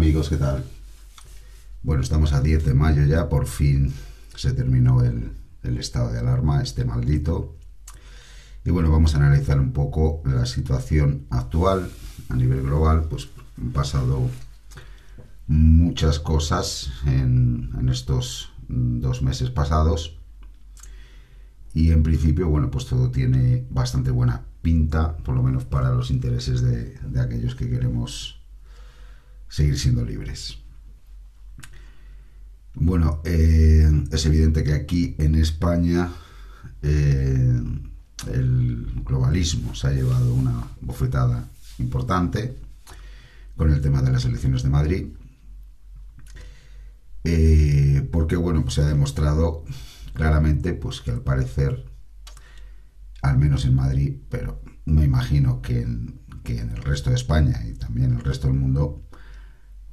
amigos, ¿qué tal? Bueno, estamos a 10 de mayo ya, por fin se terminó el, estado de alarma, este maldito. Y bueno, vamos a analizar un poco la situación actual a nivel global. Pues han pasado muchas cosas en, estos dos meses pasados. Y en principio, bueno, pues todo tiene bastante buena pinta, por lo menos para los intereses de aquellos que queremos seguir siendo libres. Bueno, eh, es evidente que aquí en España eh, el globalismo se ha llevado una bofetada importante con el tema de las elecciones de Madrid. Eh, porque bueno, pues se ha demostrado claramente pues que al parecer, al menos en Madrid, pero me imagino que en, que en el resto de España y también en el resto del mundo,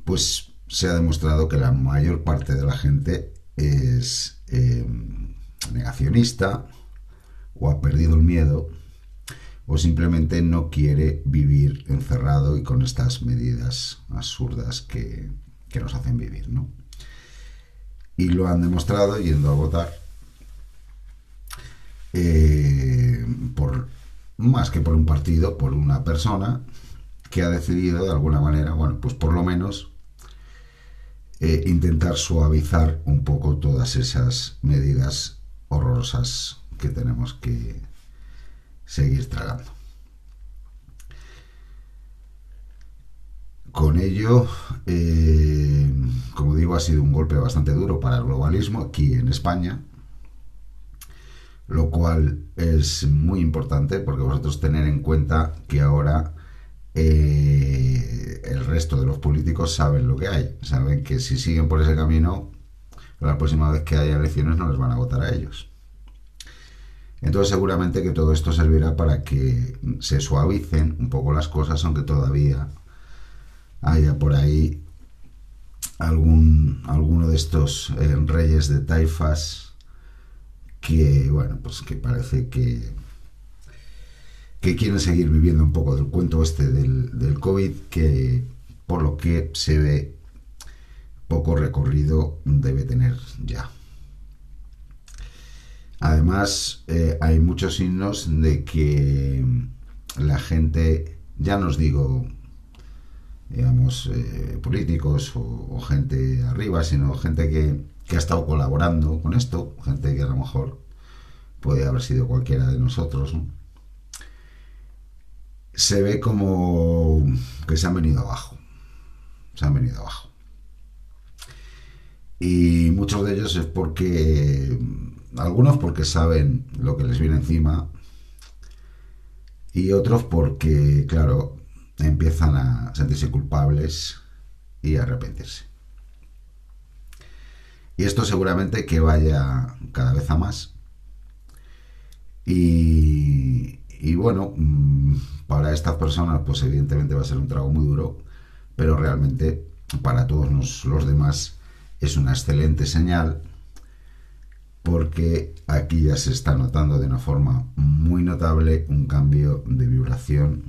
pues se ha demostrado que la mayor parte de la gente es em, negacionista o ha perdido el miedo o simplemente no quiere vivir encerrado y con estas medidas absurdas que, nos hacen vivir, ¿no? Y lo han demostrado yendo a votar eh, por más que por un partido, por una persona que ha decidido de alguna manera, bueno, pues por lo menos eh, intentar suavizar un poco todas esas medidas horrorosas que tenemos que seguir tragando. Con ello, eh, como digo, ha sido un golpe bastante duro para el globalismo aquí en España, lo cual es muy importante porque vosotros tener en cuenta que ahora eh, el resto de los políticos saben lo que hay, saben que si siguen por ese camino, la próxima vez que haya elecciones no les van a votar a ellos. Entonces seguramente que todo esto servirá para que se suavicen un poco las cosas, aunque todavía haya por ahí algún alguno de estos eh, reyes de taifas que bueno pues que parece que que quieren seguir viviendo un poco del cuento este del, del COVID, que por lo que se ve poco recorrido debe tener ya. Además, eh, hay muchos signos de que la gente, ya nos digo, digamos, eh, políticos o, gente arriba, sino gente que, que, ha estado colaborando con esto, gente que a lo mejor puede haber sido cualquiera de nosotros, se ve como que se han venido abajo. Se han venido abajo. Y muchos de ellos es porque, algunos porque saben lo que les viene encima y otros porque, claro, empiezan a sentirse culpables y a arrepentirse. Y esto seguramente que vaya cada vez a más. Y, y bueno, mm, para estas personas, pues evidentemente va a ser un trago muy duro, pero realmente para todos los demás es una excelente señal porque aquí ya se está notando de una forma muy notable un cambio de vibración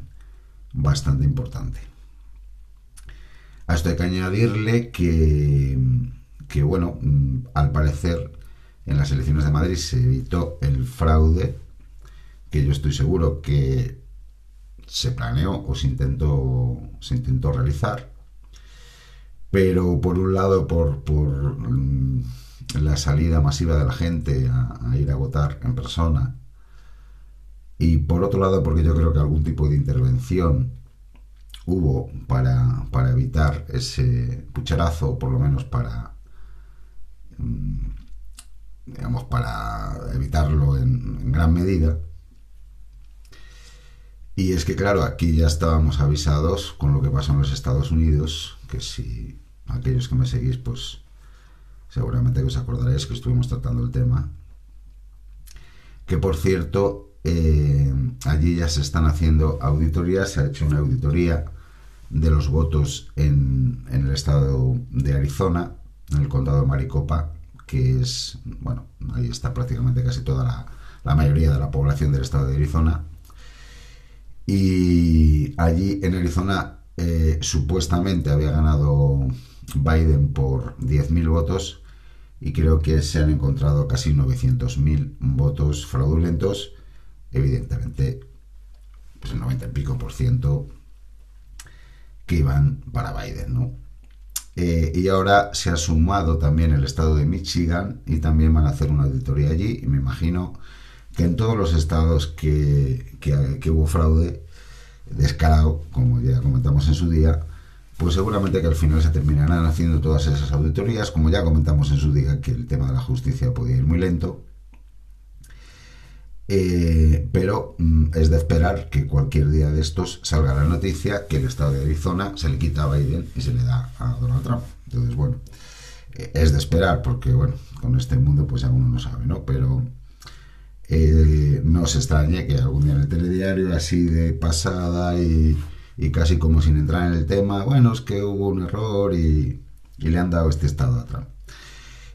bastante importante. A esto hay que añadirle que, que, bueno, al parecer en las elecciones de Madrid se evitó el fraude que yo estoy seguro que se planeó o se intentó, se intentó realizar, pero por un lado por, por mm, la salida masiva de la gente a, ir a votar en persona y por otro lado porque yo creo que algún tipo de intervención hubo para, para evitar ese pucherazo, o por lo menos para mm, digamos para evitarlo en gran medida y es que, claro, aquí ya estábamos avisados con lo que pasó en los Estados Unidos, que si aquellos que me seguís, pues seguramente que os acordaréis que estuvimos tratando el tema. Que por cierto, eh, allí ya se están haciendo auditorías, se ha hecho una auditoría de los votos en, el estado de Arizona, en el condado de Maricopa, que es, bueno, ahí está prácticamente casi toda la, la mayoría de la población del estado de Arizona y allí en Arizona eh, supuestamente había ganado Biden por 10.000 votos y creo que se han encontrado casi 900.000 votos fraudulentos. Evidentemente, pues el 90 y pico por ciento que iban para Biden, ¿no? Eh, y ahora se ha sumado también el estado de Michigan y también van a hacer una auditoría allí y me imagino que en todos los estados que, que hubo fraude descarado, como ya comentamos en su día, pues seguramente que al final se terminarán haciendo todas esas auditorías, como ya comentamos en su día que el tema de la justicia podía ir muy lento, eh, pero mm, es de esperar que cualquier día de estos salga la noticia que el estado de Arizona se le quita a Biden y se le da a Donald Trump. Entonces, bueno, eh, es de esperar porque, bueno, con este mundo pues aún no sabe, ¿no? Pero no se extrañe que algún día en el telediario, así de pasada y, casi como sin entrar en el tema, bueno, es que hubo un error y, y le han dado este estado a Trump.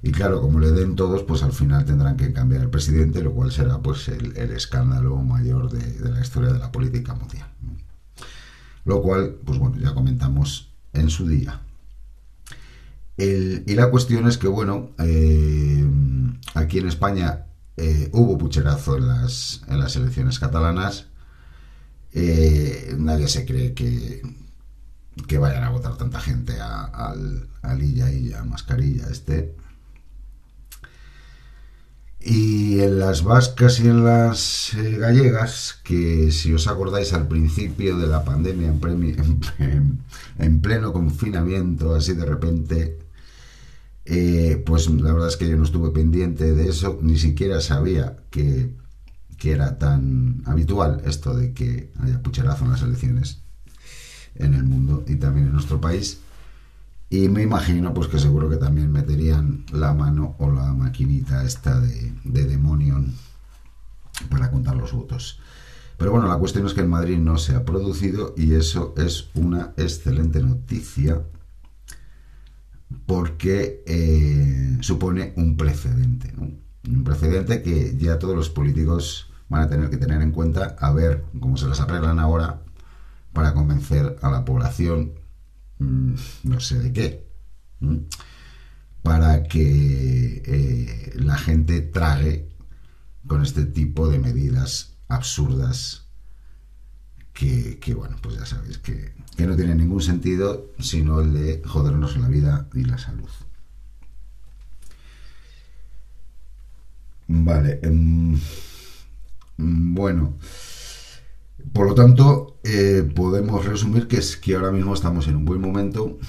Y claro, como le den todos, pues al final tendrán que cambiar el presidente, lo cual será pues el, escándalo mayor de, la historia de la política mundial. Lo cual, pues bueno, ya comentamos en su día. y la cuestión es que, bueno, eh, aquí en España eh, hubo pucherazo en las, en las elecciones catalanas. Eh, nadie se cree que, que vayan a votar tanta gente al, al Illa Illa Mascarilla este. Y en las vascas y en las eh, gallegas, que si os acordáis al principio de la pandemia, en, pleno confinamiento, así de repente, eh, pues la verdad es que yo no estuve pendiente de eso, ni siquiera sabía que, que era tan habitual esto de que haya pucherazo en las elecciones en el mundo y también en nuestro país. Y me imagino pues que seguro que también meterían la mano o la maquinita esta de, de Demonion para contar los votos. Pero bueno, la cuestión es que en Madrid no se ha producido y eso es una excelente noticia porque eh, supone un precedente. Un precedente que ya todos los políticos van a tener que tener en cuenta a ver cómo se las arreglan ahora para convencer a la población Mm, no sé de qué, para que eh, la gente trague con este tipo de medidas absurdas que, bueno, pues ya sabéis que, que, no tienen ningún sentido sino el de jodernos la vida y la salud. Vale, em, bueno. Por lo tanto, eh, podemos resumir que es que ahora mismo estamos en un buen momento,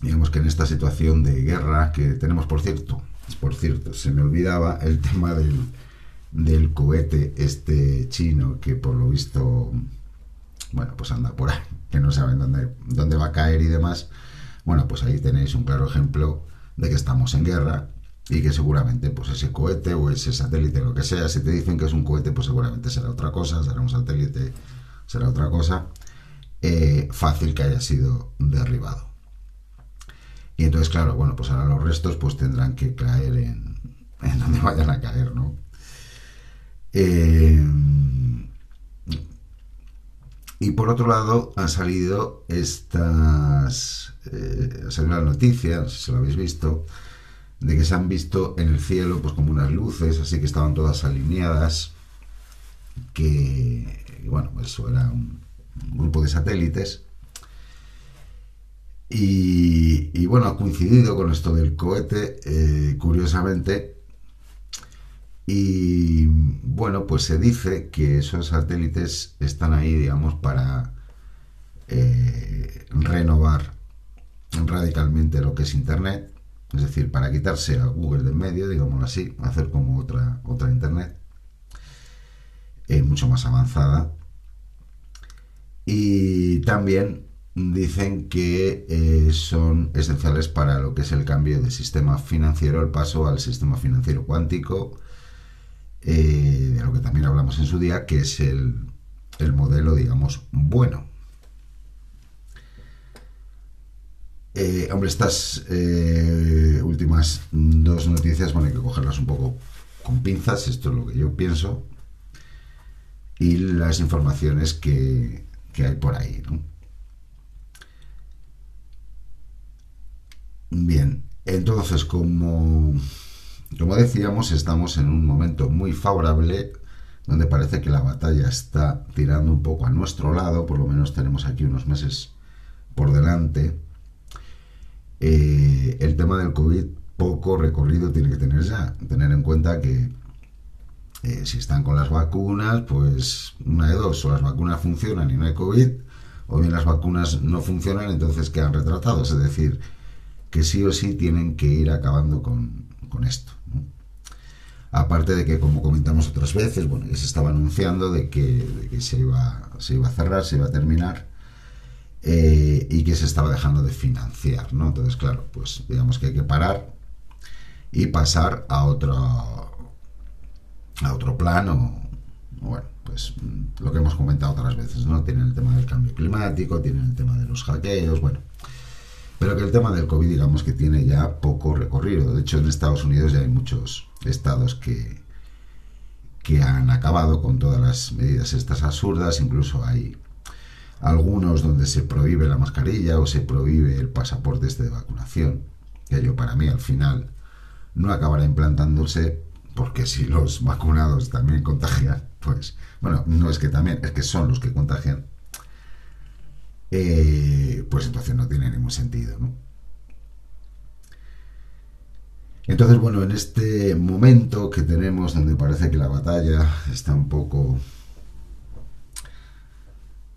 digamos que en esta situación de guerra que tenemos, por cierto, por cierto, se me olvidaba el tema del, del cohete este chino que por lo visto, bueno, pues anda por ahí, que no saben dónde, dónde va a caer y demás. Bueno, pues ahí tenéis un claro ejemplo de que estamos en guerra y que seguramente pues ese cohete o ese satélite, lo que sea, si te dicen que es un cohete, pues seguramente será otra cosa, será un satélite, será otra cosa, eh, fácil que haya sido derribado. Y entonces, claro, bueno, pues ahora los restos pues tendrán que caer en, en donde vayan a caer, ¿no? Eh, y por otro lado, han salido estas, eh, ha salido la noticia, no sé si lo habéis visto, de que se han visto en el cielo pues como unas luces, así que estaban todas alineadas, que, bueno, eso era un, grupo de satélites. Y, bueno, ha coincidido con esto del cohete, eh, curiosamente. Y bueno, pues se dice que esos satélites están ahí, digamos, para eh, renovar radicalmente lo que es Internet es decir, para quitarse a Google del medio, digámoslo así, hacer como otra, otra Internet, mucho más avanzada. Y también dicen que eh, son esenciales para lo que es el cambio del sistema financiero, el paso al sistema financiero cuántico, eh, de lo que también hablamos en su día, que es el, el modelo, digamos, bueno. Eh, hombre, estas eh, últimas dos noticias, bueno, hay que cogerlas un poco con pinzas, esto es lo que yo pienso, y las informaciones que, que hay por ahí, ¿no? Bien, entonces como como decíamos, estamos en un momento muy favorable donde parece que la batalla está tirando un poco a nuestro lado, por lo menos tenemos aquí unos meses por delante. Eh, el tema del COVID poco recorrido tiene que tener ya. Tener en cuenta que eh, si están con las vacunas, pues una de dos, o las vacunas funcionan y no hay COVID, o bien las vacunas no funcionan, entonces quedan retratados. Es decir, que sí o sí tienen que ir acabando con, esto. Aparte de que, como comentamos otras veces, bueno, se estaba anunciando de que, se, iba, se iba a cerrar, se iba a terminar. Eh, y que se estaba dejando de financiar, ¿no? Entonces, claro, pues digamos que hay que parar y pasar a otro a otro plano bueno, pues lo que hemos comentado otras veces, ¿no? Tienen el tema del cambio climático, tienen el tema de los hackeos, bueno. Pero que el tema del COVID, digamos que tiene ya poco recorrido. De hecho, en Estados Unidos ya hay muchos estados que, que han acabado con todas las medidas estas absurdas. Incluso hay algunos donde se prohíbe la mascarilla o se prohíbe el pasaporte este de vacunación. Que yo, para mí, al final, no acabará implantándose porque si los vacunados también contagian, pues, bueno, no es que también, es que son los que contagian, eh, pues entonces no tiene ningún sentido, ¿no? Entonces, bueno, en este momento que tenemos donde parece que la batalla está un poco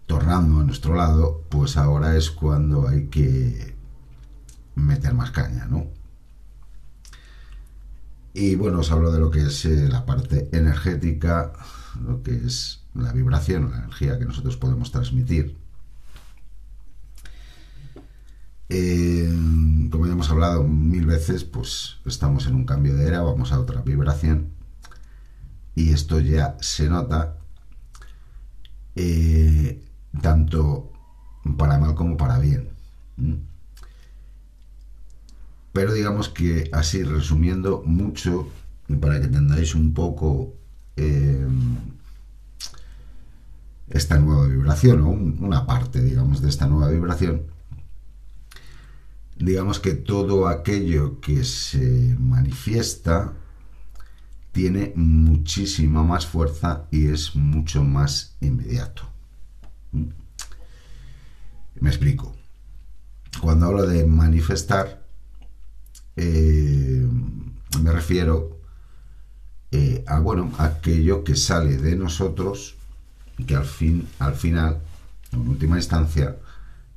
tornando a nuestro lado, pues ahora es cuando hay que meter más caña, ¿no? Y bueno, os hablo de lo que es eh, la parte energética, lo que es la vibración, la energía que nosotros podemos transmitir. Eh, como ya hemos hablado mil veces, pues estamos en un cambio de era, vamos a otra vibración. Y esto ya se nota eh, tanto para mal como para bien. Pero digamos que así, resumiendo mucho, para que entendáis un poco eh, esta nueva vibración, o una parte, digamos, de esta nueva vibración, digamos que todo aquello que se manifiesta tiene muchísima más fuerza y es mucho más inmediato. ¿Mm? Me explico. Cuando hablo de manifestar, eh, me refiero eh, a bueno aquello que sale de nosotros que al fin al final en última instancia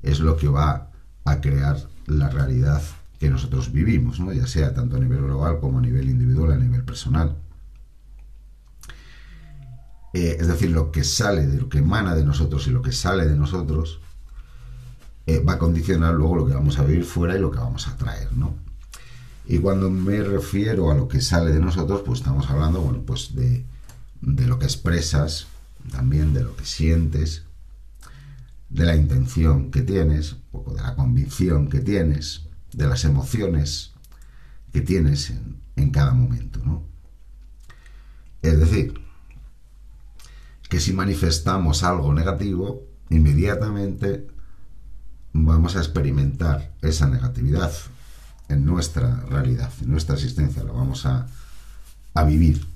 es lo que va a crear la realidad que nosotros vivimos ya sea tanto a nivel global como a nivel individual a nivel personal. Eh, es decir lo que sale de lo que emana de nosotros y lo que sale de nosotros va a condicionar luego lo que vamos a vivir fuera y lo que vamos a traer no y cuando me refiero a lo que sale de nosotros, pues estamos hablando, bueno, pues de, lo que expresas, también de lo que sientes, de la intención que tienes, poco de la convicción que tienes, de las emociones que tienes en, en cada momento, ¿no? Es decir, que si manifestamos algo negativo, inmediatamente vamos a experimentar esa negatividad en nuestra realidad, en nuestra existencia, lo vamos a, vivir.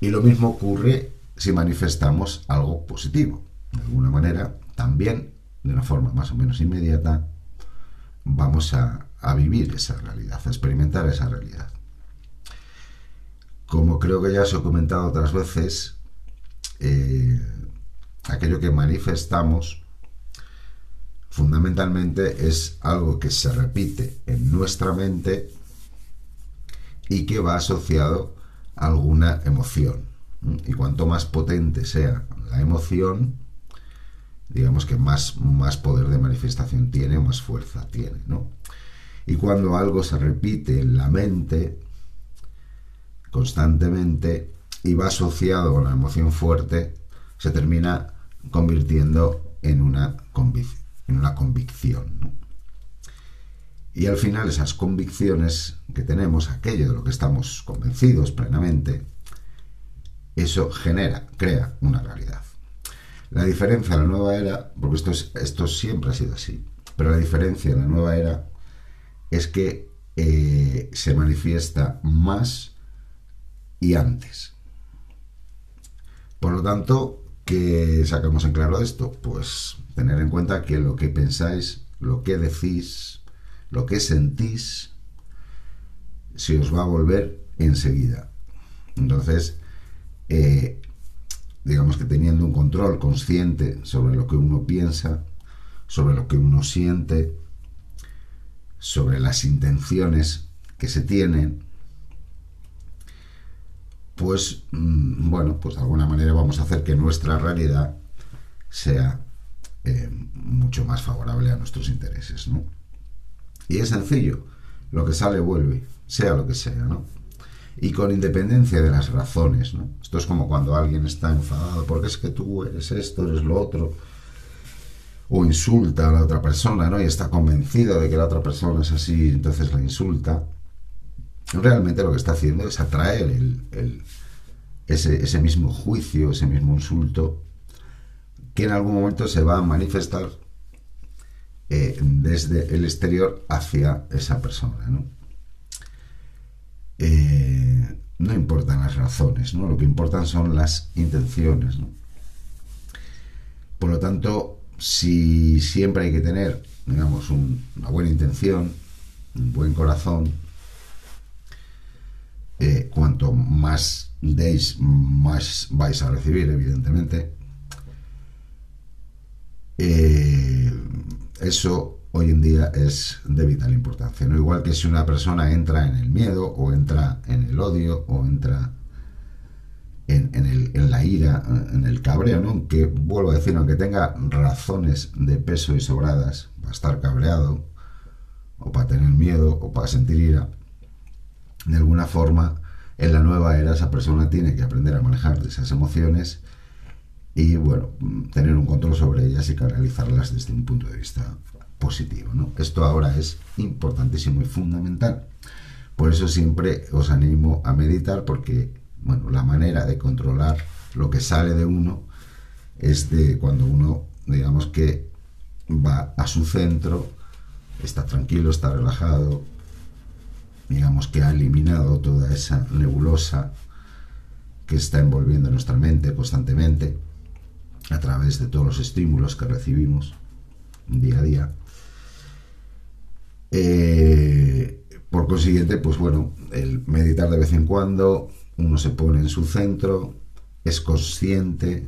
Y lo mismo ocurre si manifestamos algo positivo. De alguna manera, también, de una forma más o menos inmediata, vamos a, vivir esa realidad, a experimentar esa realidad. Como creo que ya os he comentado otras veces, eh, aquello que manifestamos fundamentalmente es algo que se repite en nuestra mente y que va asociado a alguna emoción. Y cuanto más potente sea la emoción, digamos que más, más poder de manifestación tiene, más fuerza tiene. ¿no? Y cuando algo se repite en la mente constantemente y va asociado a una emoción fuerte, se termina convirtiendo en una en una convicción. Y al final esas convicciones que tenemos, aquello de lo que estamos convencidos plenamente, eso genera, crea una realidad. La diferencia en la nueva era, porque esto, esto siempre ha sido así, pero la diferencia en la nueva era es que eh, se manifiesta más y antes. Por lo tanto, ¿qué sacamos en claro esto? Pues tener en cuenta que lo que pensáis, lo que decís, lo que sentís, se os va a volver enseguida. Entonces, eh, digamos que teniendo un control consciente sobre lo que uno piensa, sobre lo que uno siente, sobre las intenciones que se tienen, pues mm, bueno, pues de alguna manera vamos a hacer que nuestra realidad sea eh, mucho más favorable a nuestros intereses, ¿no? Y es sencillo, lo que sale vuelve, sea lo que sea, ¿no? Y con independencia de las razones, ¿no? Esto es como cuando alguien está enfadado porque es que tú eres esto, eres lo otro, o insulta a la otra persona, ¿no? Y está convencido de que la otra persona es así, entonces la insulta. Realmente lo que está haciendo es atraer el, ese, mismo juicio, ese mismo insulto, que en algún momento se va a manifestar eh, desde el exterior hacia esa persona, ¿no? Eh, no importan las razones, ¿no? Lo que importan son las intenciones. Por lo tanto, si siempre hay que tener, digamos, una buena intención, un buen corazón, eh, cuanto más deis, más vais a recibir, evidentemente. Eh, eso hoy en día es de vital importancia. No igual que si una persona entra en el miedo o entra en el odio o entra en, la ira, en el cabreo, ¿no? Aunque vuelvo a decir, aunque tenga razones de peso y sobradas para estar cabreado, o para tener miedo, o para sentir ira, de alguna forma, en la nueva era esa persona tiene que aprender a manejar esas emociones y, bueno, tener un control sobre ellas y canalizarlas desde un punto de vista positivo, ¿no? Esto ahora es importantísimo y fundamental. Por eso siempre os animo a meditar porque bueno, la manera de controlar lo que sale de uno es de cuando uno, digamos que va a su centro, está tranquilo, está relajado, digamos que ha eliminado toda esa nebulosa que está envolviendo nuestra mente constantemente a través de todos los estímulos que recibimos día a día. Eh, por consiguiente, pues bueno, el meditar de vez en cuando, uno se pone en su centro, es consciente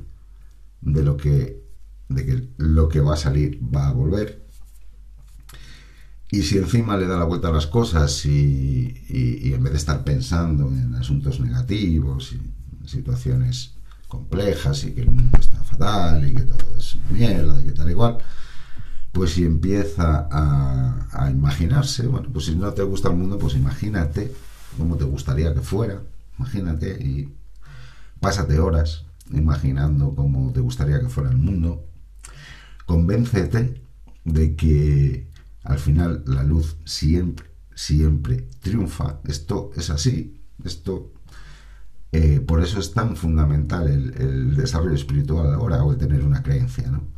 de lo que, de que lo que va a salir va a volver. Y si encima le da la vuelta a las cosas y, en vez de estar pensando en asuntos negativos y situaciones complejas y que el mundo está fatal y que todo es mierda y que tal igual, pues si empieza a, imaginarse, bueno, pues si no te gusta el mundo, pues imagínate cómo te gustaría que fuera Imagínate y pásate horas imaginando cómo te gustaría que fuera el mundo. Convéncete de que al final la luz siempre, siempre triunfa. Esto es así. Esto, eh, por eso es tan fundamental el, desarrollo espiritual ahora o el tener una creencia, ¿no?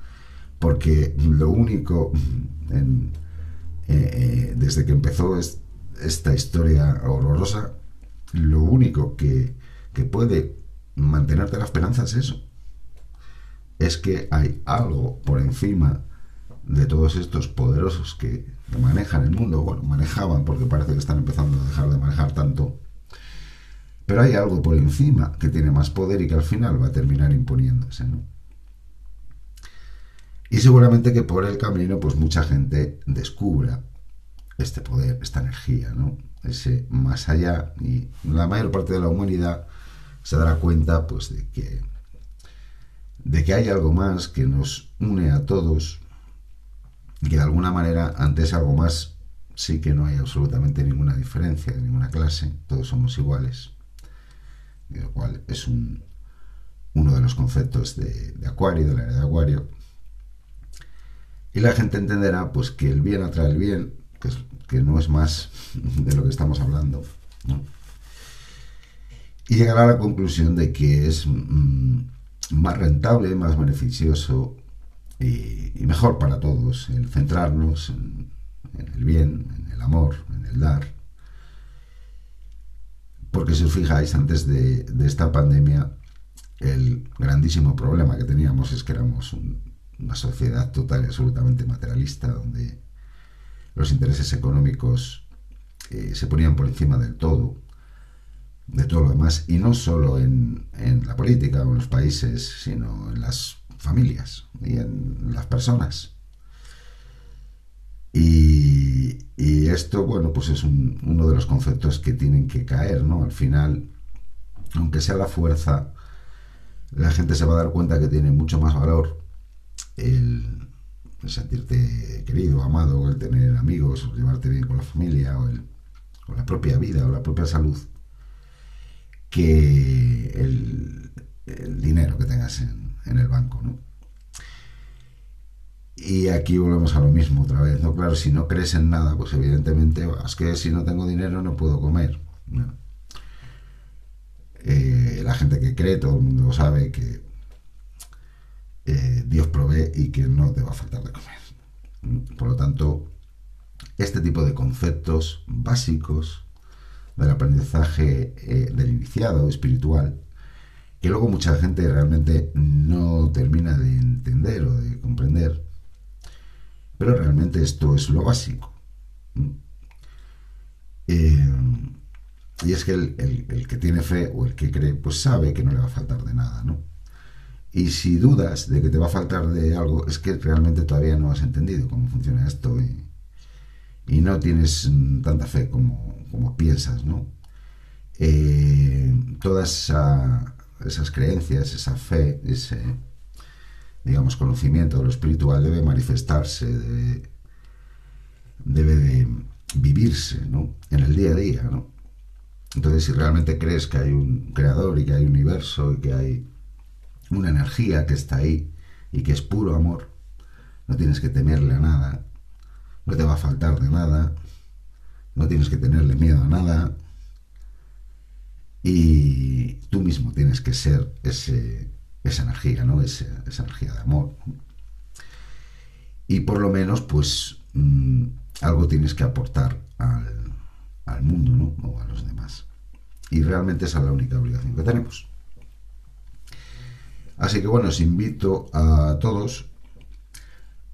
Porque lo único, eh, eh, desde que empezó esta historia horrorosa, lo único que, puede mantenerte la esperanza es eso. Es que hay algo por encima de todos estos poderosos que, manejan el mundo. Bueno, manejaban porque parece que están empezando a dejar de manejar tanto. Pero hay algo por encima que tiene más poder y que al final va a terminar imponiéndose, ¿no? Y seguramente que por el camino, pues mucha gente descubra este poder, esta energía, ¿no? ese más allá y la mayor parte de la humanidad se dará cuenta pues de que de que hay algo más que nos une a todos y que de alguna manera ante ese algo más sí que no hay absolutamente ninguna diferencia de ninguna clase, todos somos iguales, lo cual es un, uno de los conceptos de, de Acuario, de la era de Acuario. Y la gente entenderá pues que el bien atrae el bien, que es que no es más de lo que estamos hablando. Y llegar a la conclusión de que es mm, más rentable, más beneficioso y, mejor para todos el centrarnos en, el bien, en el amor, en el dar. Porque si os fijáis, antes de, esta pandemia, el grandísimo problema que teníamos es que éramos una sociedad total y absolutamente materialista, donde los intereses económicos eh, se ponían por encima del todo, de todo lo demás, y no solo en, en la política o en los países, sino en las familias y en las personas. Y, esto, bueno, pues es uno de los conceptos que tienen que caer, ¿no? Al final, aunque sea la fuerza, la gente se va a dar cuenta que tiene mucho más valor el, sentirte querido, amado, el tener amigos, o llevarte bien con la familia, o, el, la propia vida, o la propia salud, que el, dinero que tengas en, el banco, ¿no? Y aquí volvemos a lo mismo otra vez, ¿no? Claro, si no crees en nada, pues evidentemente es que si no tengo dinero no puedo comer. Eh, la gente que cree, todo el mundo sabe que eh, Dios provee y que no te va a faltar de comer. Por lo tanto, este tipo de conceptos básicos del aprendizaje eh, del iniciado espiritual, que luego mucha gente realmente no termina de entender o de comprender, pero realmente esto es lo básico. Eh, y es que el, que tiene fe o el que cree, pues sabe que no le va a faltar de nada, ¿no? Y si dudas de que te va a faltar de algo, es que realmente todavía no has entendido cómo funciona esto y, no tienes tanta fe como, piensas, ¿no? Eh, todas esas creencias, esa fe, ese, digamos, conocimiento de lo espiritual debe manifestarse, debe, de vivirse, ¿no? En el día a día, ¿no? Entonces, si realmente crees que hay un creador y que hay un universo y que hay una energía que está ahí y que es puro amor, no tienes que temerle a nada, no te va a faltar de nada, no tienes que tenerle miedo a nada y tú mismo tienes que ser ese esa energía, ¿no? Esa, energía de amor. Y por lo menos, pues, mm, algo tienes que aportar al, mundo, ¿no? O a los demás. Y realmente esa es la única obligación que tenemos. Así que bueno, os invito a todos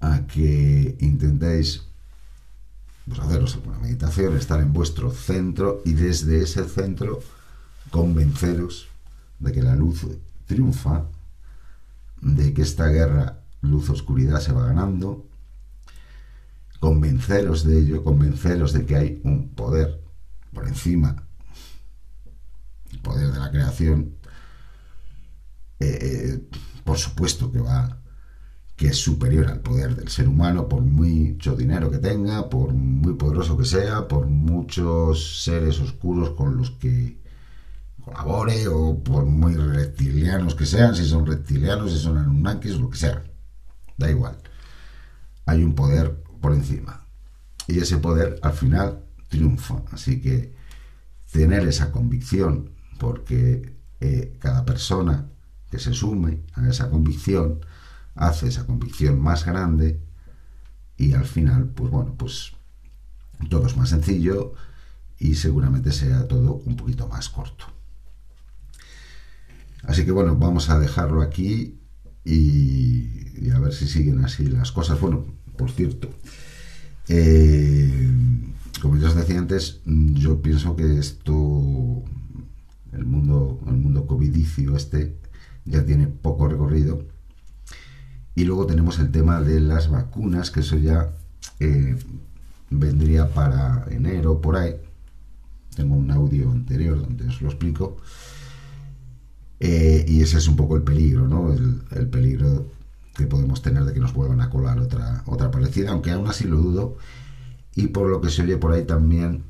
a que intentéis pues, haceros alguna meditación, estar en vuestro centro y desde ese centro convenceros de que la luz triunfa de que esta guerra luz-oscuridad se va ganando, convenceros de ello, convenceros de que hay un poder por encima, el poder de la creación, eh, eh, por supuesto que va que es superior al poder del ser humano por mucho dinero que tenga, por muy poderoso que sea, por muchos seres oscuros con los que colabore o por muy reptilianos que sean, si son reptilianos, si son anunnakis, lo que sea. Da igual. Hay un poder por encima. Y ese poder al final triunfa. Así que tener esa convicción, porque eh, cada persona que se sume a esa convicción hace esa convicción más grande y al final, pues bueno, pues todo es más sencillo y seguramente sea todo un poquito más corto. Así que bueno, vamos a dejarlo aquí y, a ver si siguen así las cosas. Bueno, por cierto, eh, como ya os decía antes, yo pienso que esto, el mundo, el mundo covidicio este, ya tiene poco recorrido. Y luego tenemos el tema de las vacunas, que eso ya eh, vendría para enero, por ahí. Tengo un audio anterior donde os lo explico. Eh, y ese es un poco el peligro, ¿no? El, peligro que podemos tener de que nos vuelvan a colar otra, otra parecida, aunque aún así lo dudo. Y por lo que se oye por ahí también,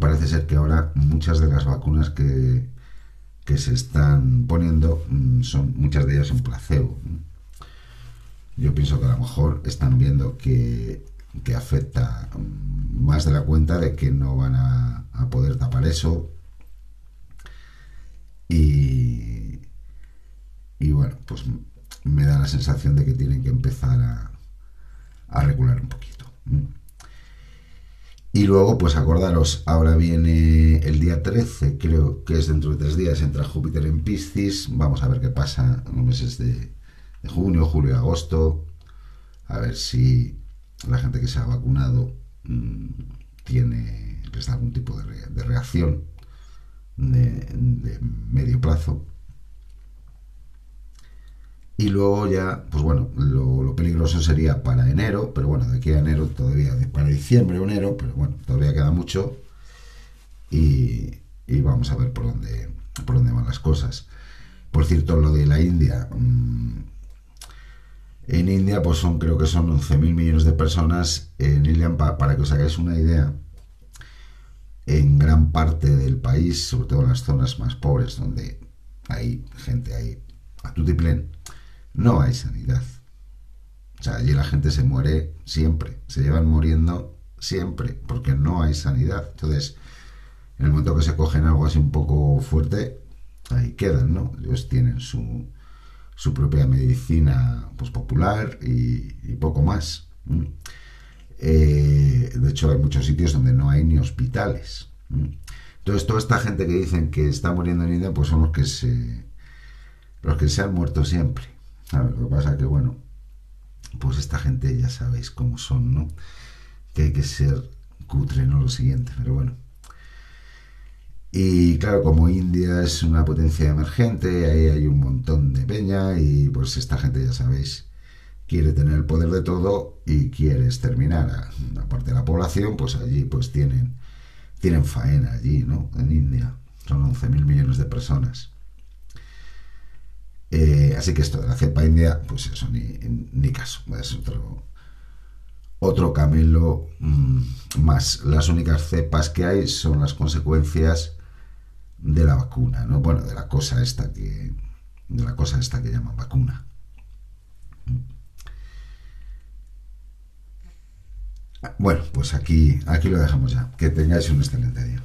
parece ser que ahora muchas de las vacunas que, que se están poniendo mm, son muchas de ellas un placebo. Yo pienso que a lo mejor están viendo que, que afecta más de la cuenta de que no van a, poder tapar eso. Y, y bueno, pues me da la sensación de que tienen que empezar a, regular un poquito. Y luego, pues acordaros, ahora viene el día 13, creo que es dentro de tres días, entra Júpiter en Piscis. Vamos a ver qué pasa en los meses de, junio, julio, agosto. A ver si la gente que se ha vacunado mm, tiene, les da algún tipo de, reacción de medio plazo. Y luego ya, pues bueno, lo, peligroso sería para enero, pero bueno, de aquí a enero todavía, para diciembre o enero, pero bueno, todavía queda mucho. Y, vamos a ver por dónde, por dónde van las cosas. Por cierto, lo de la India. Mm, en India, pues son, creo que son 11.000 millones de personas. En India, para que os hagáis una idea, en gran parte del país, sobre todo en las zonas más pobres, donde hay gente ahí a tutiplén, no hay sanidad. O sea, allí la gente se muere siempre, se llevan muriendo siempre, porque no hay sanidad. Entonces, en el momento que se cogen algo así un poco fuerte, ahí quedan, ¿no? Ellos tienen su, su propia medicina pues, popular y, poco más. Eh, de hecho, hay muchos sitios donde no hay ni hospitales. Entonces, toda esta gente que dicen que está muriendo en India, pues son los que se, los que se han muerto siempre. Lo que pasa que, bueno, pues esta gente ya sabéis cómo son, ¿no? Que hay que ser cutre, no lo siguiente, pero bueno. Y claro, como India es una potencia emergente, ahí hay un montón de peña y pues esta gente, ya sabéis, quiere tener el poder de todo y quiere exterminar a una parte de la población, pues allí pues tienen, tienen faena allí, ¿no? En India. Son 11.000 millones de personas. Eh, así que esto de la cepa india, pues eso, ni, caso. Es otro, otro camelo mm, más. Las únicas cepas que hay son las consecuencias de la vacuna, ¿no? Bueno, de la cosa esta que. De la cosa esta que llaman vacuna. Bueno, pues aquí, aquí lo dejamos ya. Que tengáis un excelente día.